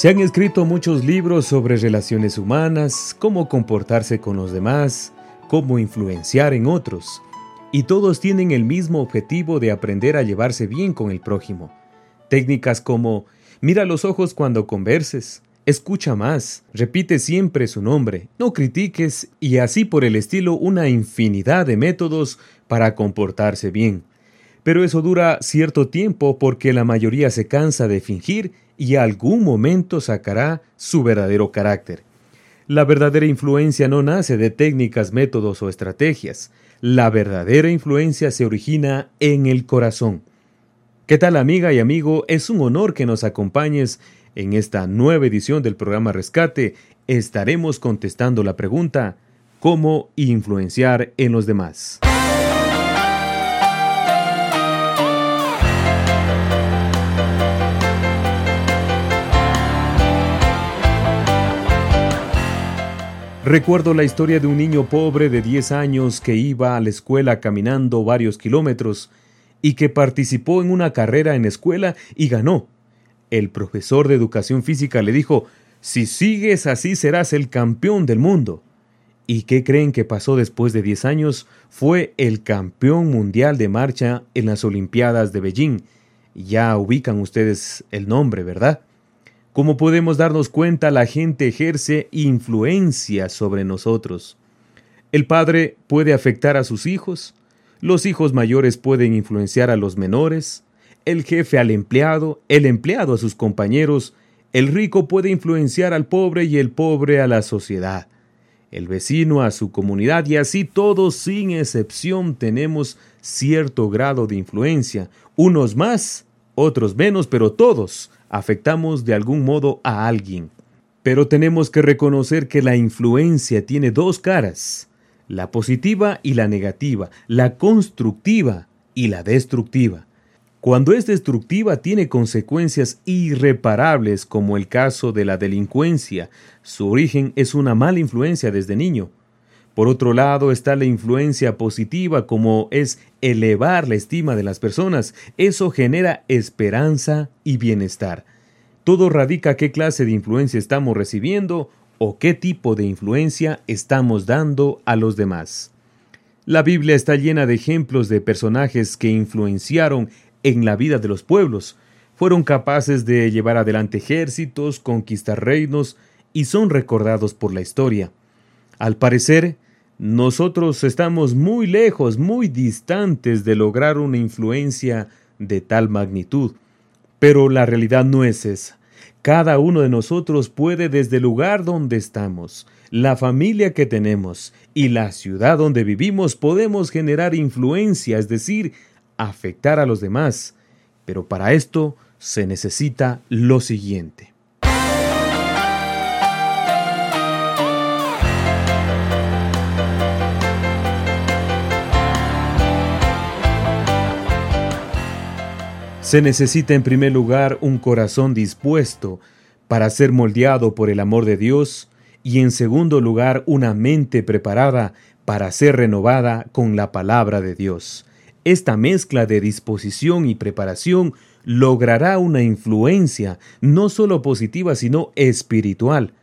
Se han escrito muchos libros sobre relaciones humanas, cómo comportarse con los demás, cómo influenciar en otros, y todos tienen el mismo objetivo de aprender a llevarse bien con el prójimo. Técnicas como mira los ojos cuando converses, escucha más, repite siempre su nombre, no critiques y así por el estilo una infinidad de métodos para comportarse bien. Pero eso dura cierto tiempo porque la mayoría se cansa de fingir y algún momento sacará su verdadero carácter. La verdadera influencia no nace de técnicas, métodos o estrategias. La verdadera influencia se origina en el corazón. ¿Qué tal amiga y amigo? Es un honor que nos acompañes en esta nueva edición del programa Rescate. Estaremos contestando la pregunta ¿Cómo influenciar en los demás? Recuerdo la historia de un niño pobre de 10 años que iba a la escuela caminando varios kilómetros y que participó en una carrera en escuela y ganó. El profesor de educación física le dijo, si sigues así serás el campeón del mundo. ¿Y qué creen que pasó después de 10 años? Fue el campeón mundial de marcha en las Olimpiadas de Beijing. Ya ubican ustedes el nombre, ¿verdad? Como podemos darnos cuenta, la gente ejerce influencia sobre nosotros. El padre puede afectar a sus hijos, los hijos mayores pueden influenciar a los menores, el jefe al empleado, el empleado a sus compañeros, el rico puede influenciar al pobre y el pobre a la sociedad, el vecino a su comunidad y así todos sin excepción tenemos cierto grado de influencia, unos más, otros menos, pero todos afectamos de algún modo a alguien. Pero tenemos que reconocer que la influencia tiene dos caras, la positiva y la negativa, la constructiva y la destructiva. Cuando es destructiva tiene consecuencias irreparables como el caso de la delincuencia. Su origen es una mala influencia desde niño. Por otro lado está la influencia positiva como es elevar la estima de las personas. Eso genera esperanza y bienestar. Todo radica qué clase de influencia estamos recibiendo o qué tipo de influencia estamos dando a los demás. La Biblia está llena de ejemplos de personajes que influenciaron en la vida de los pueblos, fueron capaces de llevar adelante ejércitos, conquistar reinos y son recordados por la historia. Al parecer, nosotros estamos muy lejos, muy distantes de lograr una influencia de tal magnitud. Pero la realidad no es esa. Cada uno de nosotros puede desde el lugar donde estamos, la familia que tenemos y la ciudad donde vivimos podemos generar influencia, es decir, afectar a los demás. Pero para esto se necesita lo siguiente. Se necesita en primer lugar un corazón dispuesto para ser moldeado por el amor de Dios y en segundo lugar una mente preparada para ser renovada con la palabra de Dios. Esta mezcla de disposición y preparación logrará una influencia no solo positiva sino espiritual.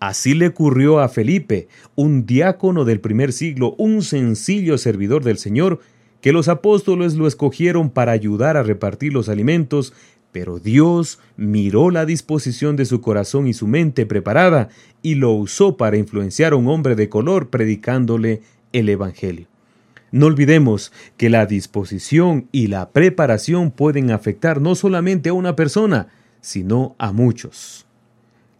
Así le ocurrió a Felipe, un diácono del primer siglo, un sencillo servidor del Señor, que los apóstoles lo escogieron para ayudar a repartir los alimentos, pero Dios miró la disposición de su corazón y su mente preparada y lo usó para influenciar a un hombre de color predicándole el Evangelio. No olvidemos que la disposición y la preparación pueden afectar no solamente a una persona, sino a muchos.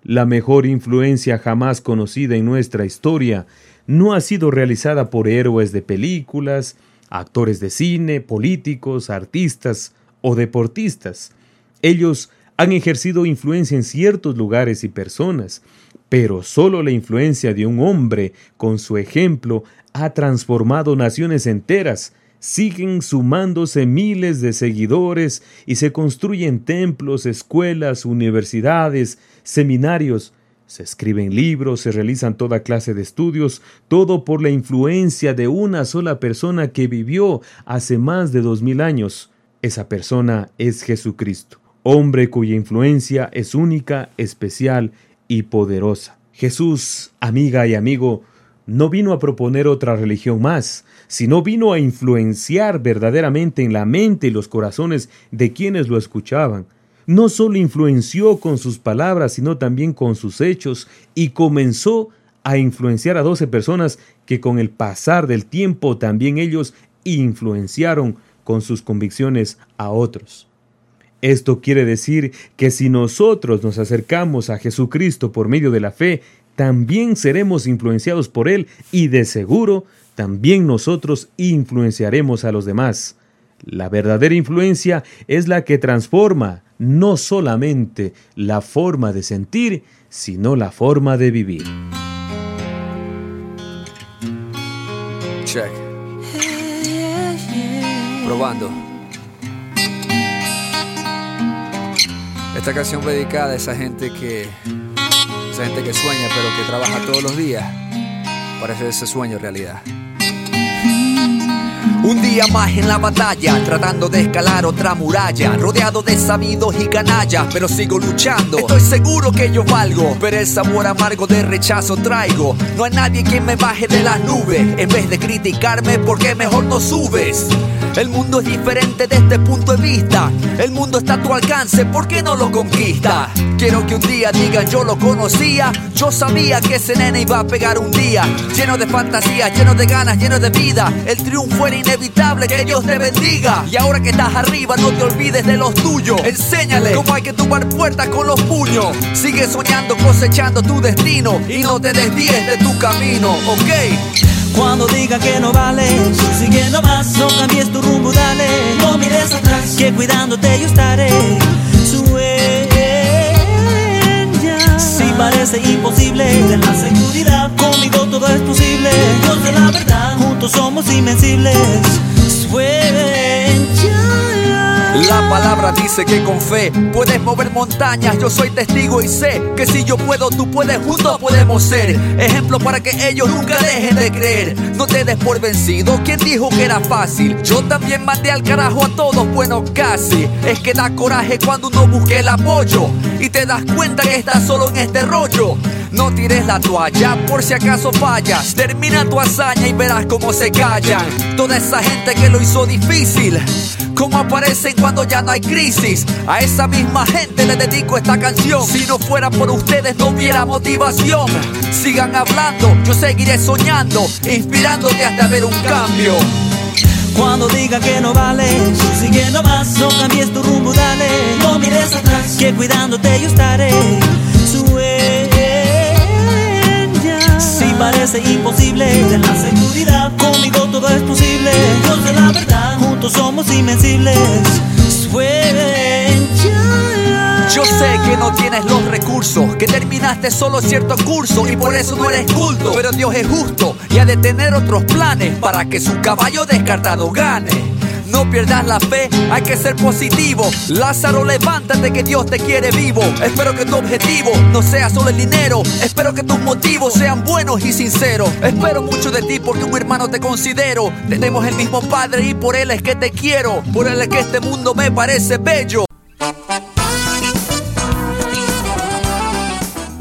la mejor influencia jamás conocida en nuestra historia no ha sido realizada por héroes de películas, actores de cine, políticos, artistas o deportistas. Ellos han ejercido influencia en ciertos lugares y personas, pero solo la influencia de un hombre, con su ejemplo, ha transformado naciones enteras. Siguen sumándose miles de seguidores y se construyen templos, escuelas, universidades, seminarios. Se escriben libros, se realizan toda clase de estudios, todo por la influencia de una sola persona que vivió hace más de dos mil años. Esa persona es Jesucristo, hombre cuya influencia es única, especial y poderosa. Jesús, amiga y amigo, no vino a proponer otra religión más, sino vino a influenciar verdaderamente en la mente y los corazones de quienes lo escuchaban. No solo influenció con sus palabras, sino también con sus hechos, y comenzó a influenciar a doce personas que con el pasar del tiempo también ellos influenciaron con sus convicciones a otros. Esto quiere decir que si nosotros nos acercamos a Jesucristo por medio de la fe, también seremos influenciados por Él y de seguro también nosotros influenciaremos a los demás. La verdadera influencia es la que transforma no solamente la forma de sentir, sino la forma de vivir. Check. Probando. Esta canción dedicada a esa gente que gente que sueña pero que trabaja todos los días para hacer ese sueño realidad. Un día más en la batalla, tratando de escalar otra muralla, rodeado de sabidos y canallas, pero sigo luchando. Estoy seguro que yo valgo, pero el sabor amargo de rechazo traigo. No hay nadie que me baje de las nubes, en vez de criticarme, porque mejor no subes? El mundo es diferente desde este punto de vista. El mundo está a tu alcance, ¿por qué no lo conquista? Quiero que un día digan yo lo conocía. Yo sabía que ese nene iba a pegar un día. Lleno de fantasías, lleno de ganas, lleno de vida. El triunfo era inevitable, que Dios te bendiga. Y ahora que estás arriba, no te olvides de los tuyos. Enséñale cómo hay que tumbar puertas con los puños. Sigue soñando, cosechando tu destino. Y no te desvíes de tu camino, ¿ok? Cuando diga que no vales, sigue nomás, no cambies tu rumbo, dale. No mires atrás, que cuidándote yo estaré. Sueña. Si parece imposible, ten la seguridad. Conmigo todo es posible. Dios de la verdad, juntos somos invencibles. Dice que con fe puedes mover montañas. Yo soy testigo y sé que si yo puedo, tú puedes, juntos podemos ser. Ejemplo para que ellos nunca dejen de creer. No te des por vencido. ¿Quién dijo que era fácil? Yo también mandé al carajo a todos, bueno, casi. Es que da coraje cuando uno busque el apoyo y te das cuenta que estás solo en este rollo. No tires la toalla por si acaso fallas. Termina tu hazaña y verás cómo se callan. Toda esa gente que lo hizo difícil. Cómo aparecen cuando ya no hay crisis. A esa misma gente le dedico esta canción. Si no fuera por ustedes no hubiera motivación. Sigan hablando, yo seguiré soñando, inspirándote hasta ver un cambio. Cuando diga que no vales, sigue nomás, no cambies tu rumbo, dale. No mires atrás, que cuidándote yo estaré. parece imposible. Ten la seguridad, conmigo todo es posible. Dios de la verdad, juntos somos invencibles. Sé que no tienes los recursos, que terminaste solo cierto curso y por eso no eres culto. Pero Dios es justo y ha de tener otros planes para que su caballo descartado gane. No pierdas la fe, hay que ser positivo. Lázaro, levántate que Dios te quiere vivo. Espero que tu objetivo no sea solo el dinero. Espero que tus motivos sean buenos y sinceros. Espero mucho de ti porque un hermano te considero. Tenemos el mismo Padre y por Él es que te quiero. Por Él es que este mundo me parece bello.